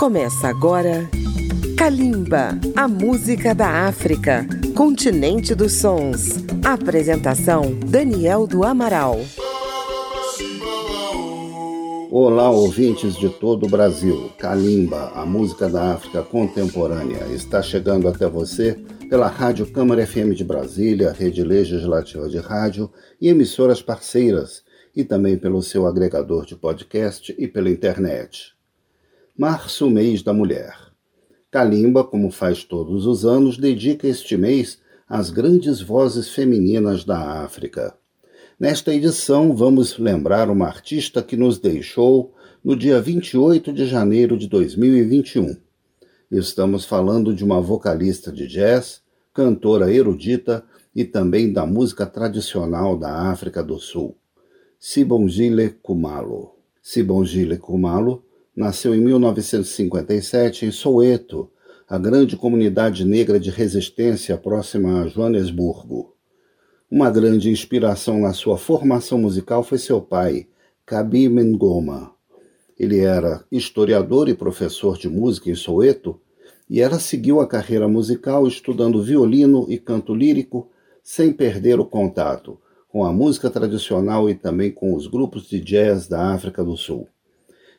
Começa agora Kalimba, a música da África, continente dos sons. Apresentação Daniel do Amaral. Olá, ouvintes de todo o Brasil. Kalimba, a música da África contemporânea, está chegando até você pela Rádio Câmara FM de Brasília, Rede Legislativa de Rádio e emissoras parceiras, e também pelo seu agregador de podcast e pela internet. Março, mês da mulher. Kalimba, como faz todos os anos, dedica este mês às grandes vozes femininas da África. Nesta edição, vamos lembrar uma artista que nos deixou no dia 28 de janeiro de 2021. Estamos falando de uma vocalista de jazz, cantora erudita e também da música tradicional da África do Sul, Sibongile Kumalo. Sibongile Kumalo nasceu em 1957 em Soweto, a grande comunidade negra de resistência próxima a Joanesburgo. Uma grande inspiração na sua formação musical foi seu pai, Kabi Mengoma. Ele era historiador e professor de música em Soweto, e ela seguiu a carreira musical estudando violino e canto lírico, sem perder o contato com a música tradicional e também com os grupos de jazz da África do Sul.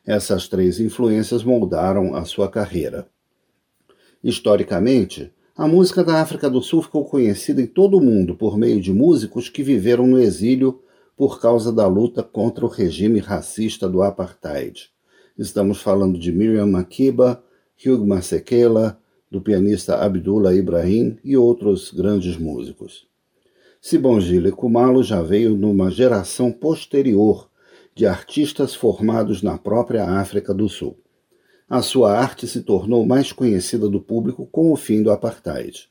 Essas três influências moldaram a sua carreira. Historicamente, a música da África do Sul ficou conhecida em todo o mundo por meio de músicos que viveram no exílio por causa da luta contra o regime racista do apartheid. Estamos falando de Miriam Makeba, Hugh Masekela, do pianista Abdullah Ibrahim e outros grandes músicos. Sibongile Kumalo já veio numa geração posterior de artistas formados na própria África do Sul. A sua arte se tornou mais conhecida do público com o fim do apartheid.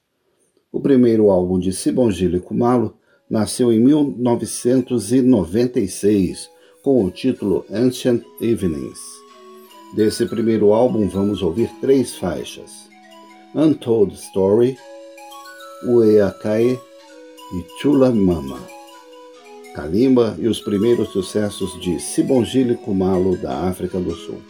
O primeiro álbum de Sibongile Kumalo nasceu em 1996, com o título Ancient Evenings. Desse primeiro álbum vamos ouvir três faixas: Untold Story, Ueakai e Chula Mama. Kalimba e os primeiros sucessos de Sibongile Kumalo da África do Sul.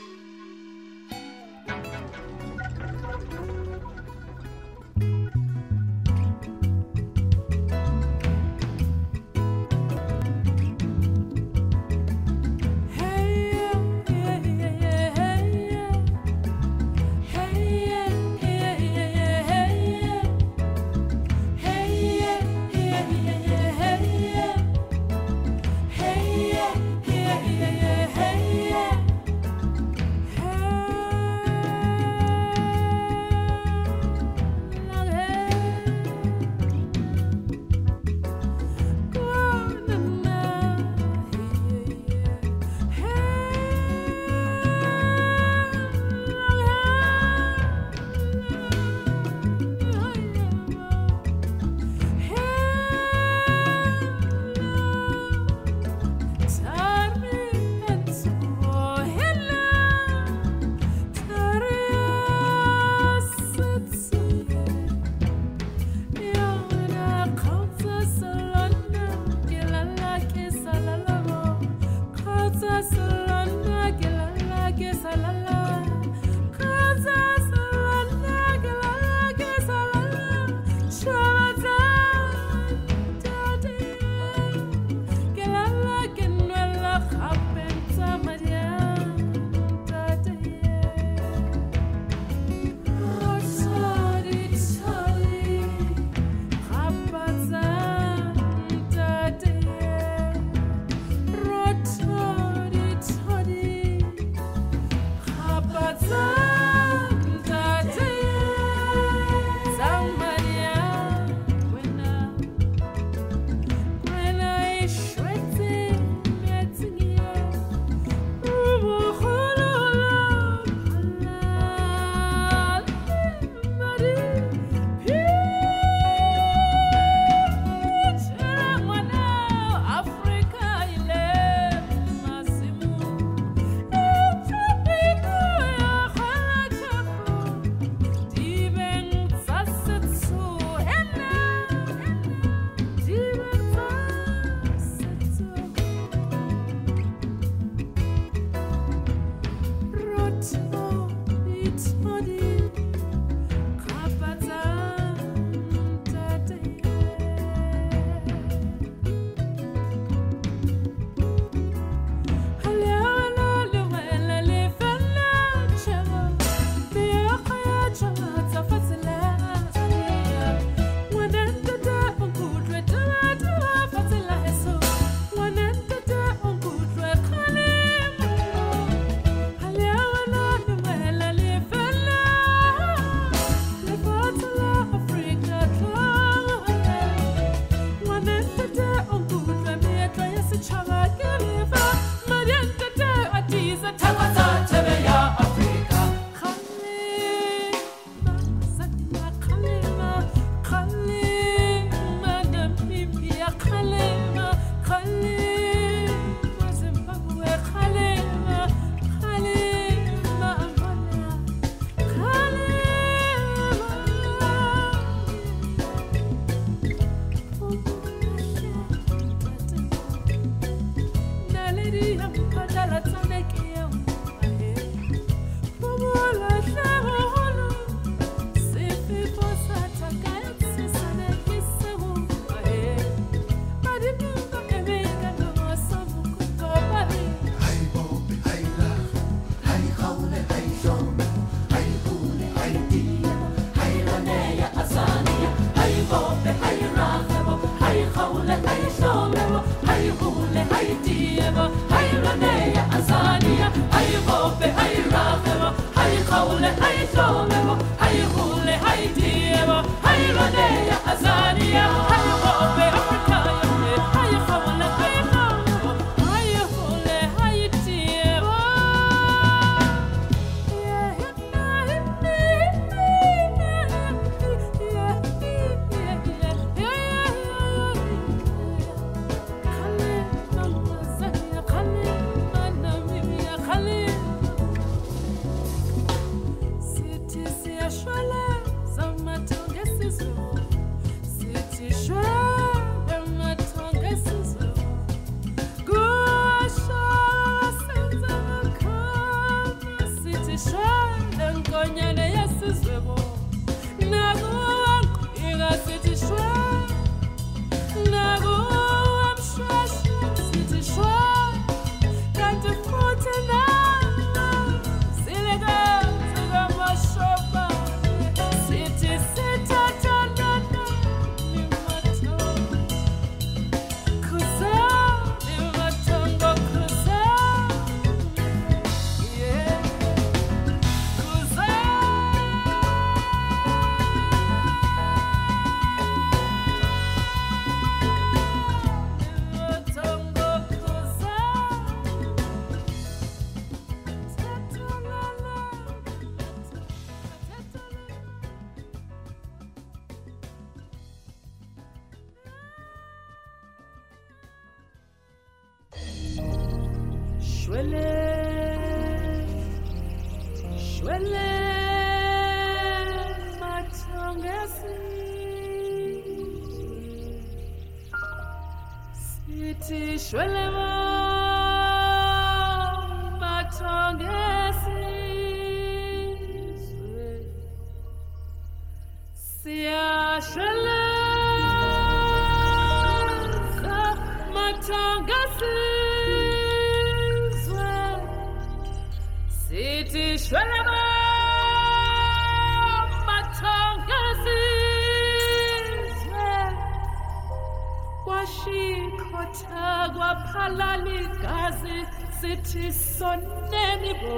alalikazi sithi soneni bo.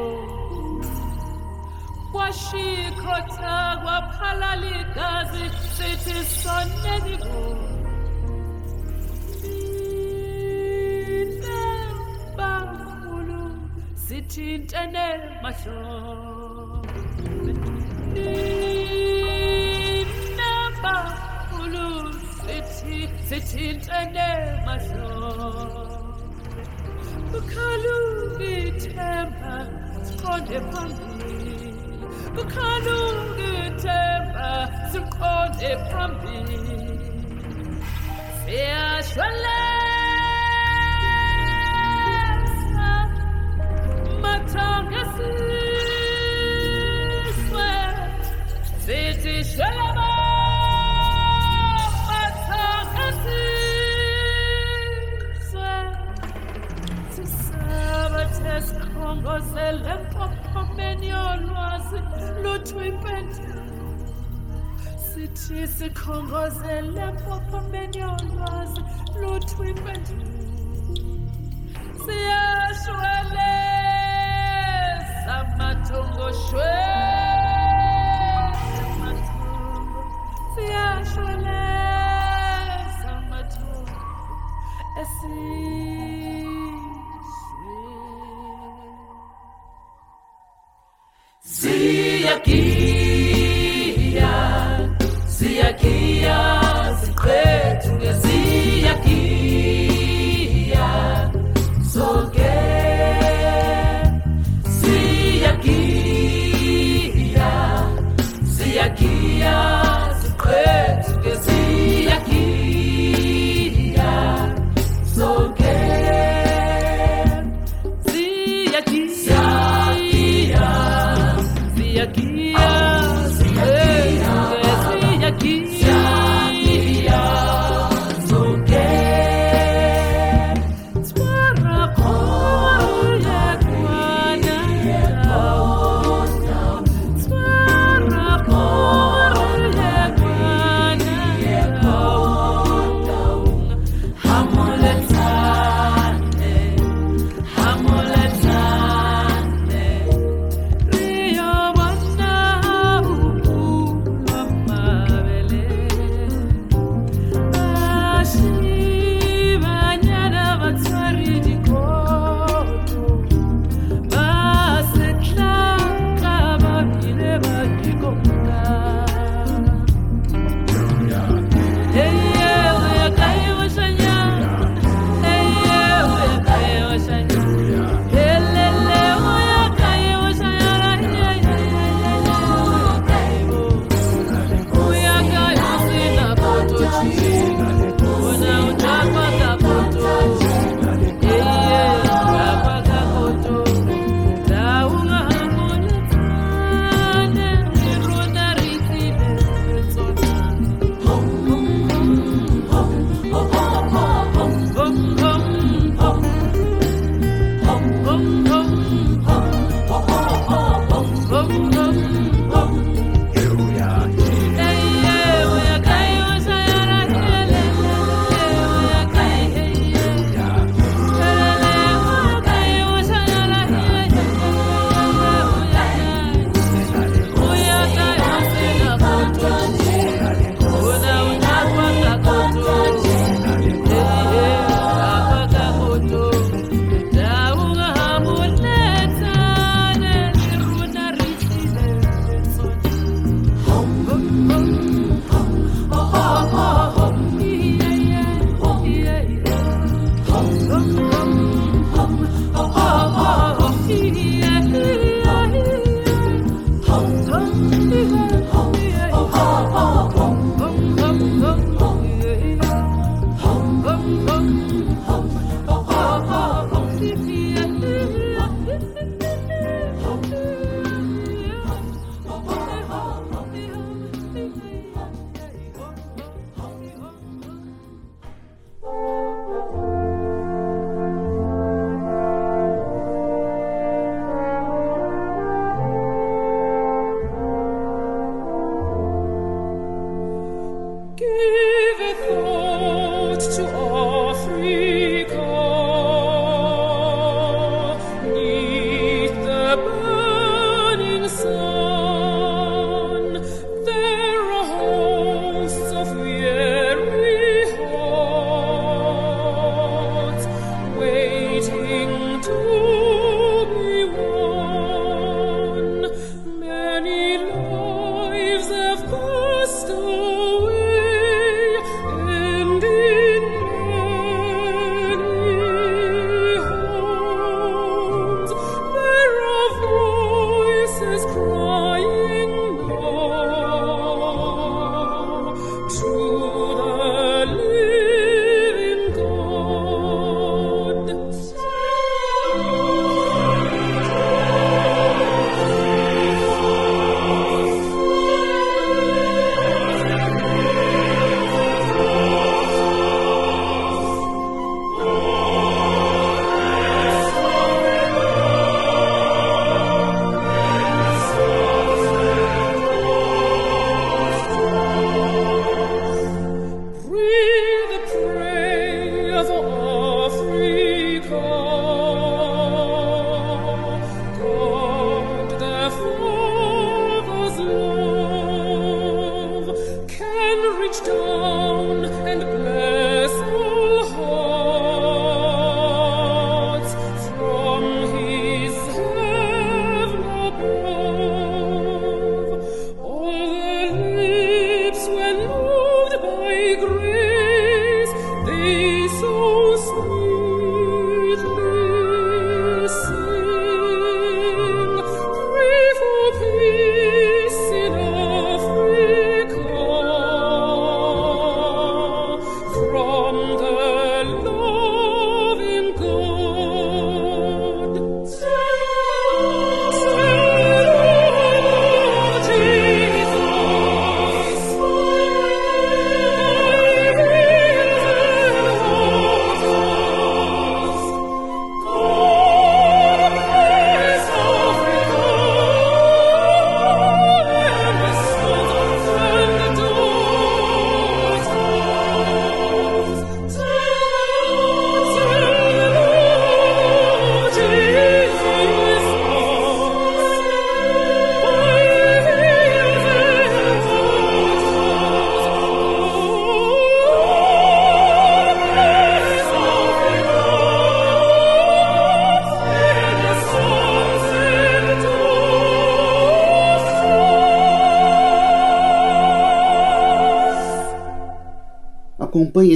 kwashikrotha kwaphalalikazi sithi soneni bomvu bamkhulu sithintene mahlombe nina bamkhulu sithi sithintene mahlombe kalungithemba siqonde phambili kalungithemba siqonde phambili luzozele empophomeni yolwazi lutho impendulo sithi sikhongozele empophomeni yolwazi lutho impendulo siyashweleza esi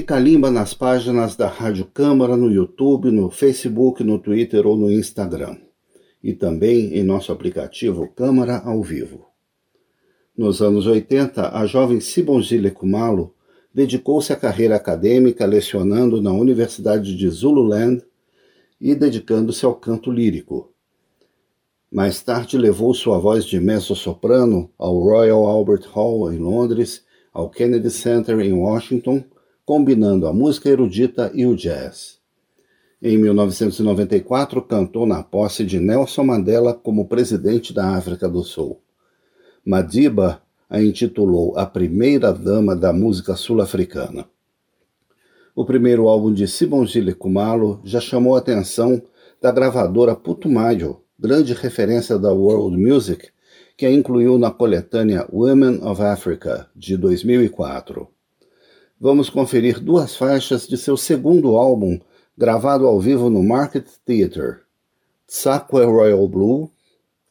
Calimba nas páginas da Rádio Câmara no YouTube, no Facebook, no Twitter ou no Instagram. E também em nosso aplicativo Câmara ao Vivo. Nos anos 80, a jovem Sibongile Kumalo dedicou-se à carreira acadêmica lecionando na Universidade de Zululand e dedicando-se ao canto lírico. Mais tarde levou sua voz de mezzo-soprano ao Royal Albert Hall em Londres, ao Kennedy Center em Washington, combinando a música erudita e o jazz. Em 1994, cantou na posse de Nelson Mandela como presidente da África do Sul. Madiba a intitulou a primeira dama da música sul-africana. O primeiro álbum de Sibongile Kumalo já chamou a atenção da gravadora Putumayo, grande referência da world music, que a incluiu na coletânea Women of Africa, de 2004. Vamos conferir duas faixas de seu segundo álbum, gravado ao vivo no Market Theatre, Tsakwe Royal Blue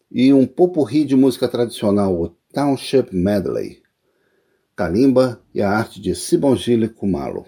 e um popurri de música tradicional, o Township Medley. Kalimba e a arte de Sibongile Kumalo.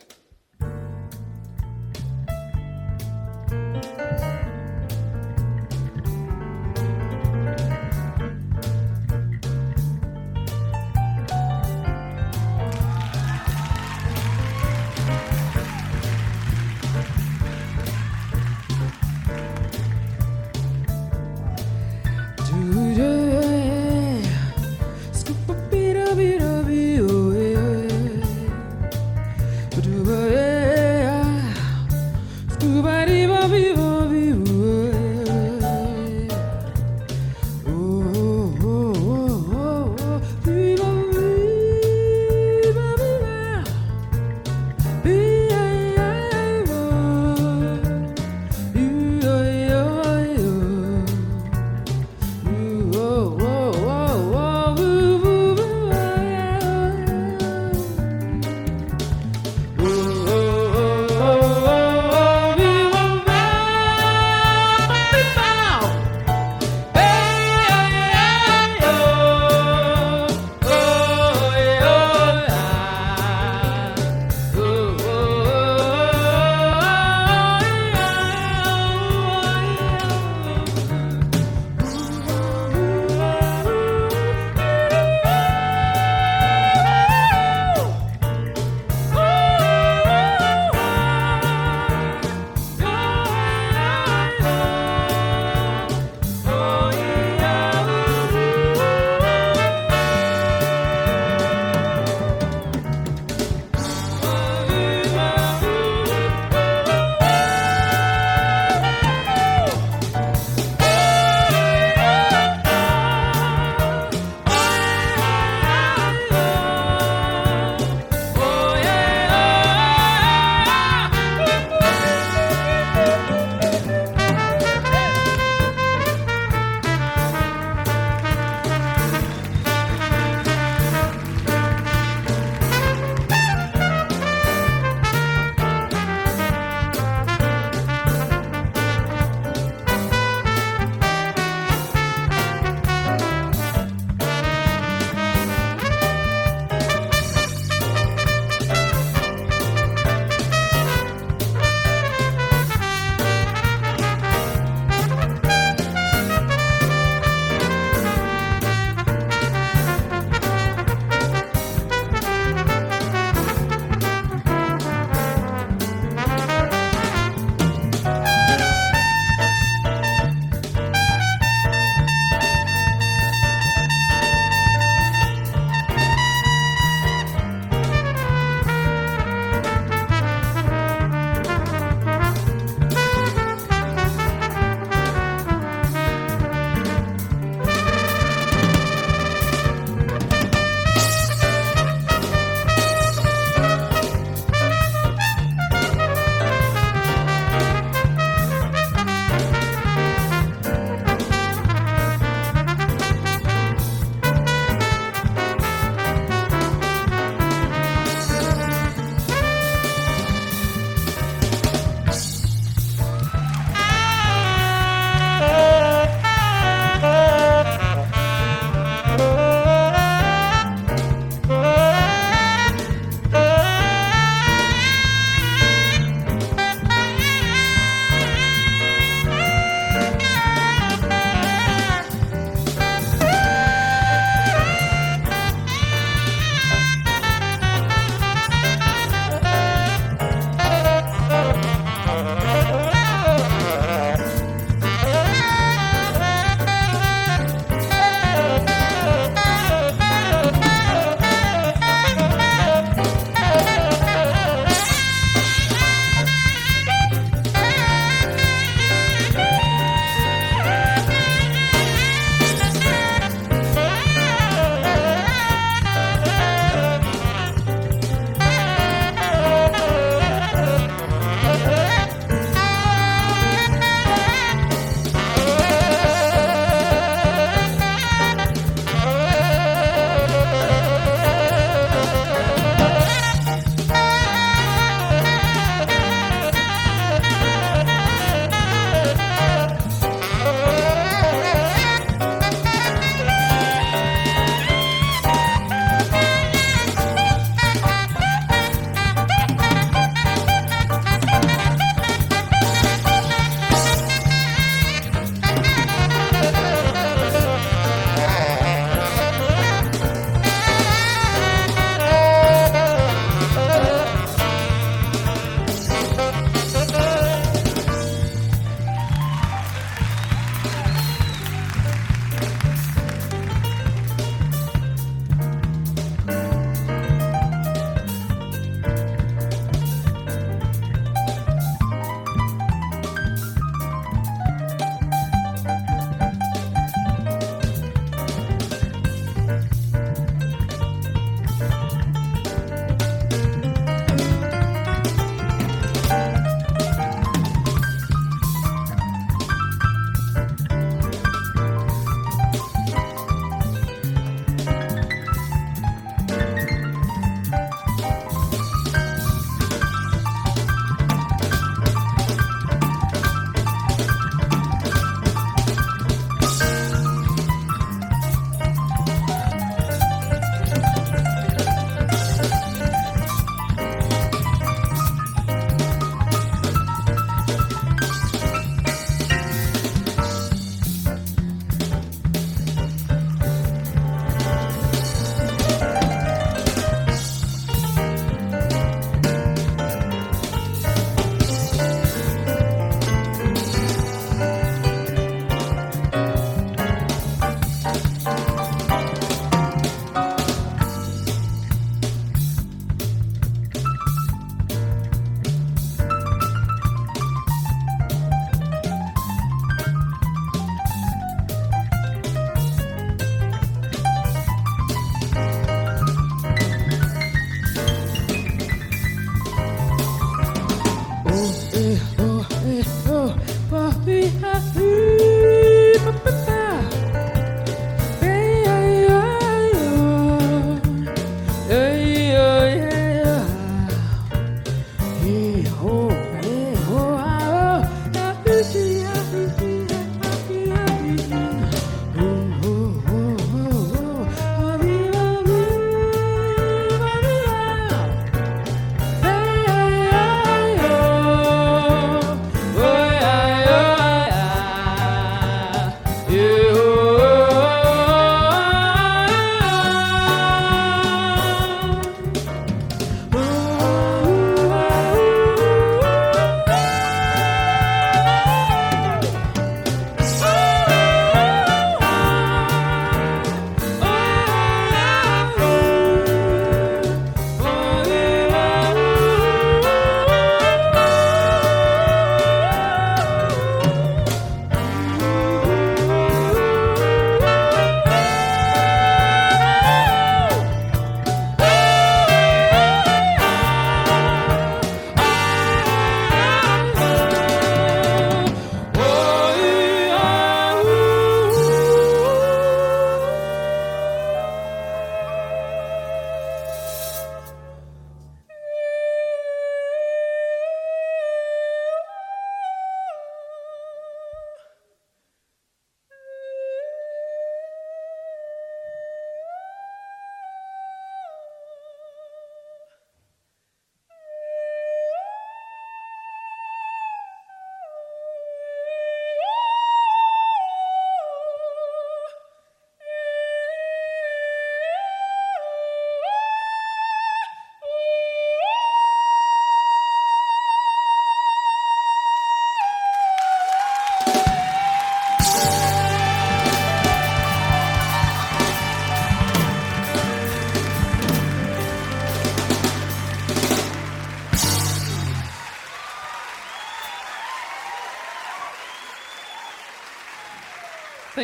Yeah.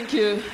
Thank you.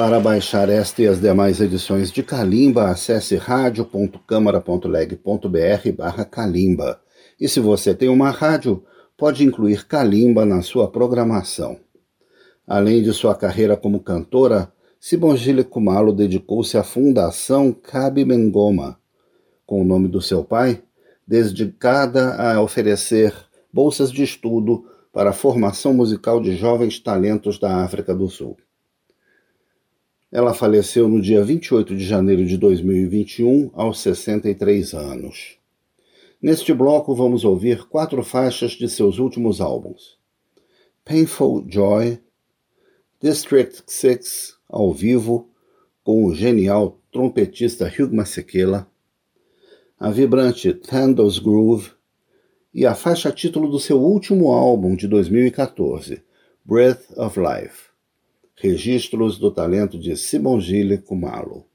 Para baixar esta e as demais edições de Calimba, acesse radio.câmara.leg.br barra Calimba. E se você tem uma rádio, pode incluir Calimba na sua programação. Além de sua carreira como cantora, Sibongile Kumalo dedicou-se à Fundação Kabi Mengoma, com o nome do seu pai, dedicada a oferecer bolsas de estudo para a formação musical de jovens talentos da África do Sul. Ela faleceu no dia 28 de janeiro de 2021, aos 63 anos. Neste bloco, vamos ouvir quatro faixas de seus últimos álbuns: Painful Joy, District 6, ao vivo, com o genial trompetista Hugh Masekela, a vibrante Thandles Groove e a faixa título do seu último álbum de 2014, Breath of Life. Registros do talento de Simongile Kumalo.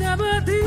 നിരവധി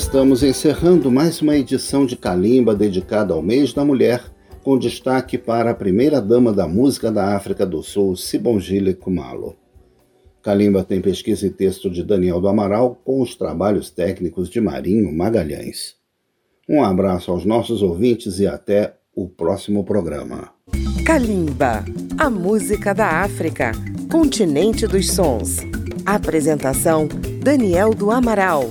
Estamos encerrando mais uma edição de Calimba dedicada ao mês da mulher, com destaque para a primeira-dama da música da África do Sul, Sibongile Kumalo. Calimba tem pesquisa e texto de Daniel do Amaral, com os trabalhos técnicos de Marinho Magalhães. Um abraço aos nossos ouvintes e até o próximo programa. Kalimba, a música da África, continente dos sons. Apresentação: Daniel do Amaral.